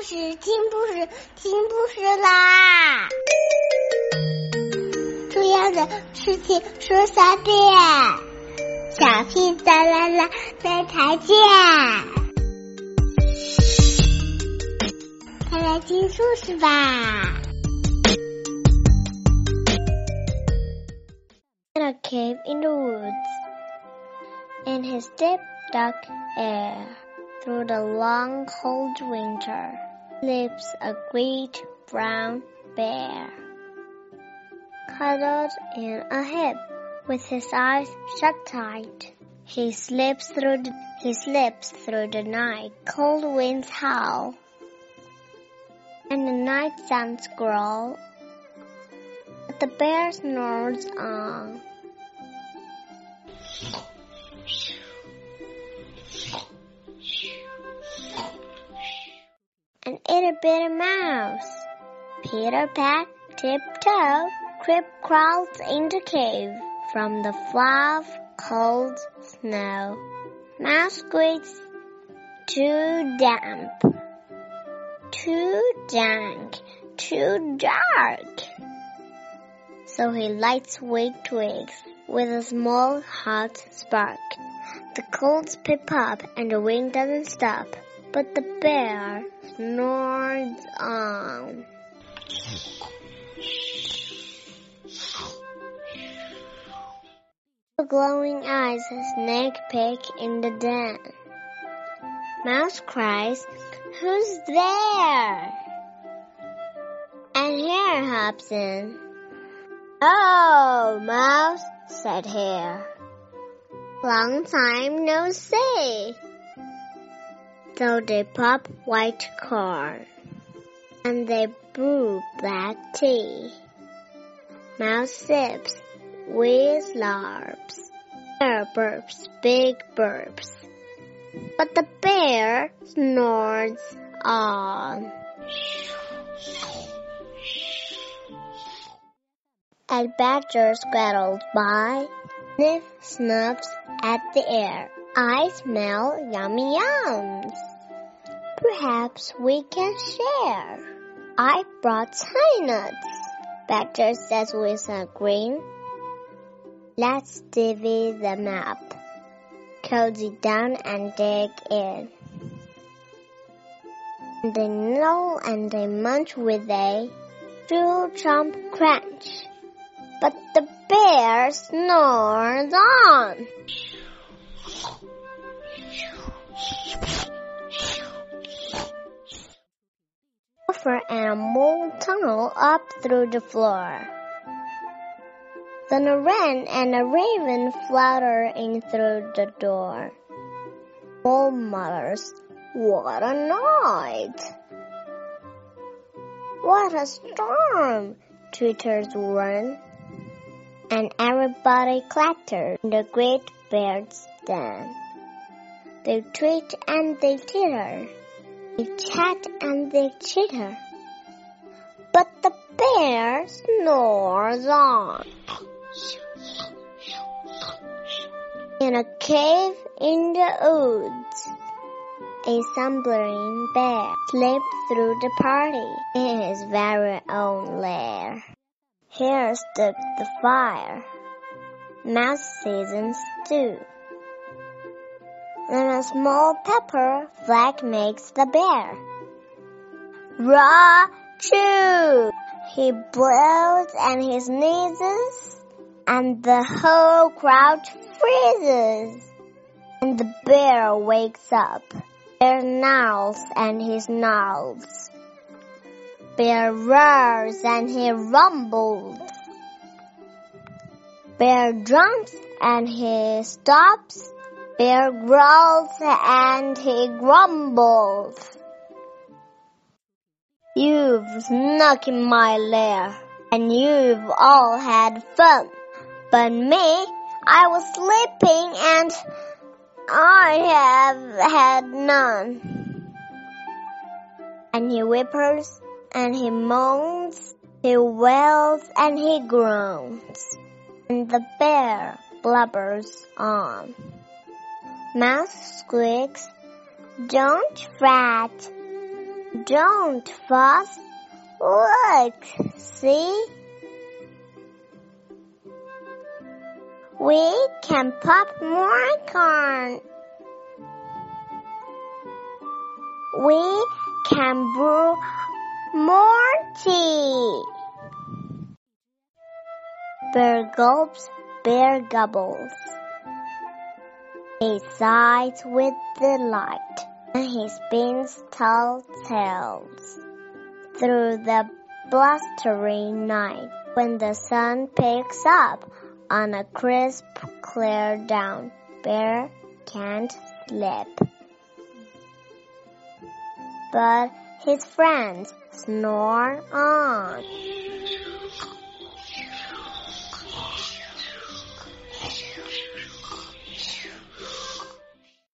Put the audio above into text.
故事，听故事，听故事啦！重要的事情说三遍，小屁哒啦啦，再再见。快来听故事吧！In a cave in the woods, in his deep dark air. Through the long cold winter lives a great brown bear. Cuddled in a heap with his eyes shut tight, he sleeps through the, he sleeps through the night. Cold winds howl, and the night suns growl. But the bear snores on. Itty mouse. Peter Pat tiptoe crib crawls in the cave from the fluff cold snow. Mouse squeaks too damp, too dank, too dark. So he lights weak twigs with a small hot spark. The colds pip up and the wind doesn't stop. But the bear snores on. The glowing eyes snake peek in the den. Mouse cries, Who's there? And Hare hops in. Oh, Mouse, said Hare. Long time no see so they pop white corn and they brew black tea. Mouse sips with slurps. Bear burps big burps. But the bear snores on. As Badger scrattles by, Sniff snuffs at the air. I smell yummy yums. Perhaps we can share. I brought pine nuts. Badger says with a grin. Let's divvy them up. Cozy down and dig in. They nibble and they munch with a chew chomp crunch. But the bear snores on. Over and a mole tunnel up through the floor. Then a wren and a raven flutter in through the door. Oh, mole mutters, What a night! What a storm! twitters wren. And everybody clatters in the great bear's den. They tweet and they titter. They chat and they chitter. But the bear snores on. In a cave in the woods, a slumbering bear slipped through the party in his very own lair. Here stood the fire. Mouse seasons stew. Then a small pepper flag makes the bear. Raw chew! He blows and he sneezes, and the whole crowd freezes. And the bear wakes up. Bear snarls and he snarls. Bear roars and he rumbles. Bear jumps and he stops. Bear growls and he grumbles. You've snuck in my lair, and you've all had fun. But me, I was sleeping and I have had none. And he whimpers and he moans, he wails and he groans, and the bear blubbers on. Mouse squeaks, Don't fret, Don't fuss. Look, see? We can pop more corn. We can brew more tea. Bear gulps, bear gobbles. He sighs with delight, and he spins tall tales through the blustery night. When the sun picks up on a crisp, clear down, Bear can't sleep. But his friends snore on.